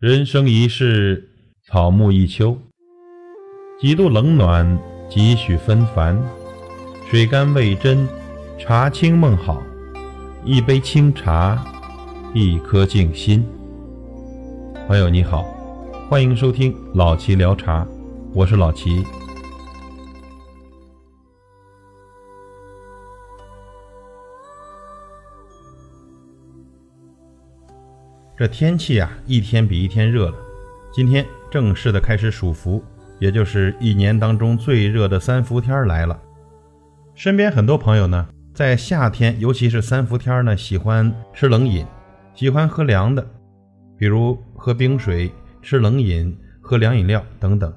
人生一世，草木一秋。几度冷暖，几许纷繁。水甘味真，茶清梦好。一杯清茶，一颗静心。朋友你好，欢迎收听老齐聊茶，我是老齐。这天气啊，一天比一天热了。今天正式的开始数伏，也就是一年当中最热的三伏天来了。身边很多朋友呢，在夏天，尤其是三伏天呢，喜欢吃冷饮，喜欢喝凉的，比如喝冰水、吃冷饮、喝凉饮料等等。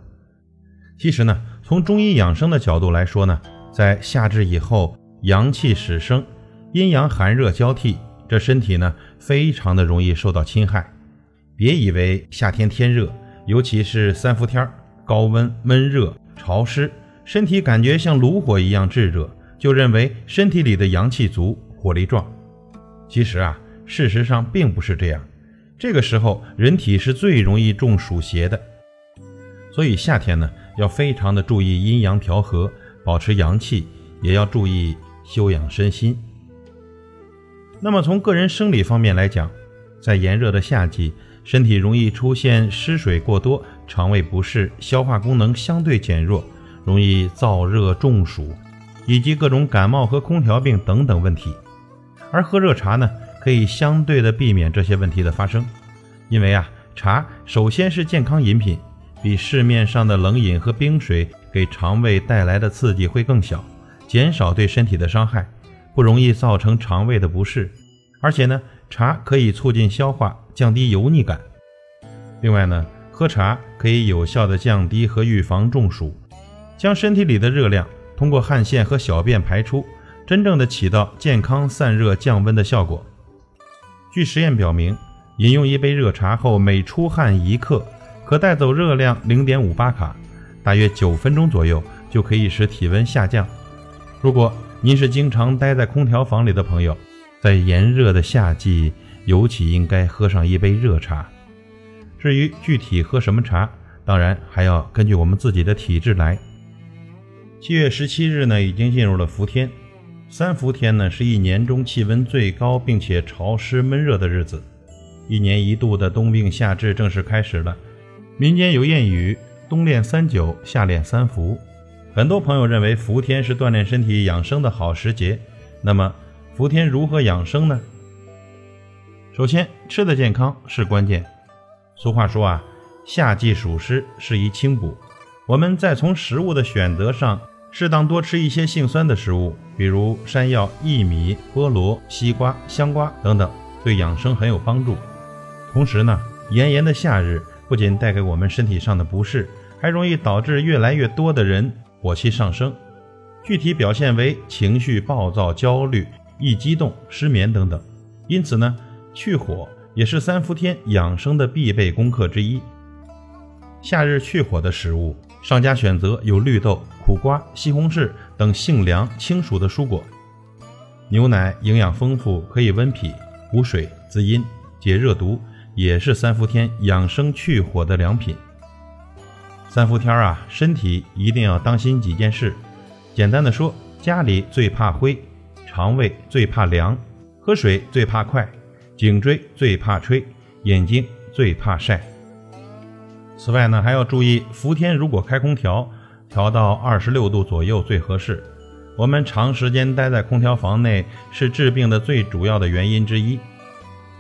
其实呢，从中医养生的角度来说呢，在夏至以后，阳气始生，阴阳寒热交替。这身体呢，非常的容易受到侵害。别以为夏天天热，尤其是三伏天，高温、闷热、潮湿，身体感觉像炉火一样炙热，就认为身体里的阳气足，火力壮。其实啊，事实上并不是这样。这个时候，人体是最容易中暑邪的。所以夏天呢，要非常的注意阴阳调和，保持阳气，也要注意休养身心。那么从个人生理方面来讲，在炎热的夏季，身体容易出现失水过多、肠胃不适、消化功能相对减弱，容易燥热中暑，以及各种感冒和空调病等等问题。而喝热茶呢，可以相对的避免这些问题的发生，因为啊，茶首先是健康饮品，比市面上的冷饮和冰水给肠胃带来的刺激会更小，减少对身体的伤害。不容易造成肠胃的不适，而且呢，茶可以促进消化，降低油腻感。另外呢，喝茶可以有效的降低和预防中暑，将身体里的热量通过汗腺和小便排出，真正的起到健康散热降温的效果。据实验表明，饮用一杯热茶后，每出汗一克，可带走热量零点五八卡，大约九分钟左右就可以使体温下降。如果您是经常待在空调房里的朋友，在炎热的夏季，尤其应该喝上一杯热茶。至于具体喝什么茶，当然还要根据我们自己的体质来。七月十七日呢，已经进入了伏天。三伏天呢，是一年中气温最高并且潮湿闷热的日子。一年一度的冬病夏治正式开始了。民间有谚语：“冬练三九，夏练三伏。”很多朋友认为伏天是锻炼身体养生的好时节，那么伏天如何养生呢？首先，吃的健康是关键。俗话说啊，夏季暑湿，适宜清补。我们再从食物的选择上，适当多吃一些性酸的食物，比如山药、薏米、菠萝、西瓜、香瓜等等，对养生很有帮助。同时呢，炎炎的夏日不仅带给我们身体上的不适，还容易导致越来越多的人。火气上升，具体表现为情绪暴躁、焦虑、易激动、失眠等等。因此呢，去火也是三伏天养生的必备功课之一。夏日去火的食物，商家选择有绿豆、苦瓜、西红柿等性凉清暑的蔬果。牛奶营养丰富，可以温脾、补水、滋阴、解热毒，也是三伏天养生去火的良品。三伏天啊，身体一定要当心几件事。简单的说，家里最怕灰，肠胃最怕凉，喝水最怕快，颈椎最怕吹，眼睛最怕晒。此外呢，还要注意伏天如果开空调，调到二十六度左右最合适。我们长时间待在空调房内是治病的最主要的原因之一。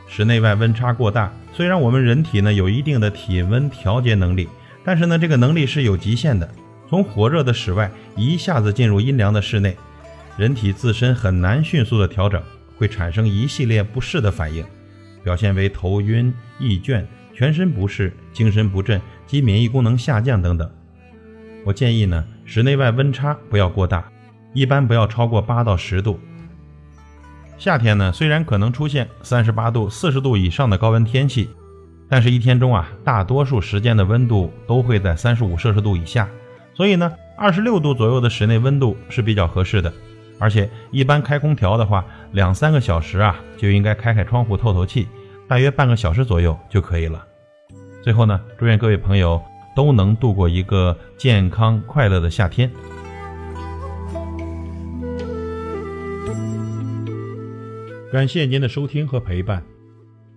室内外温差过大，虽然我们人体呢有一定的体温调节能力。但是呢，这个能力是有极限的。从火热的室外一下子进入阴凉的室内，人体自身很难迅速的调整，会产生一系列不适的反应，表现为头晕、易倦、全身不适、精神不振及免疫功能下降等等。我建议呢，室内外温差不要过大，一般不要超过八到十度。夏天呢，虽然可能出现三十八度、四十度以上的高温天气。但是，一天中啊，大多数时间的温度都会在三十五摄氏度以下，所以呢，二十六度左右的室内温度是比较合适的。而且，一般开空调的话，两三个小时啊，就应该开开窗户透透气，大约半个小时左右就可以了。最后呢，祝愿各位朋友都能度过一个健康快乐的夏天。感谢您的收听和陪伴。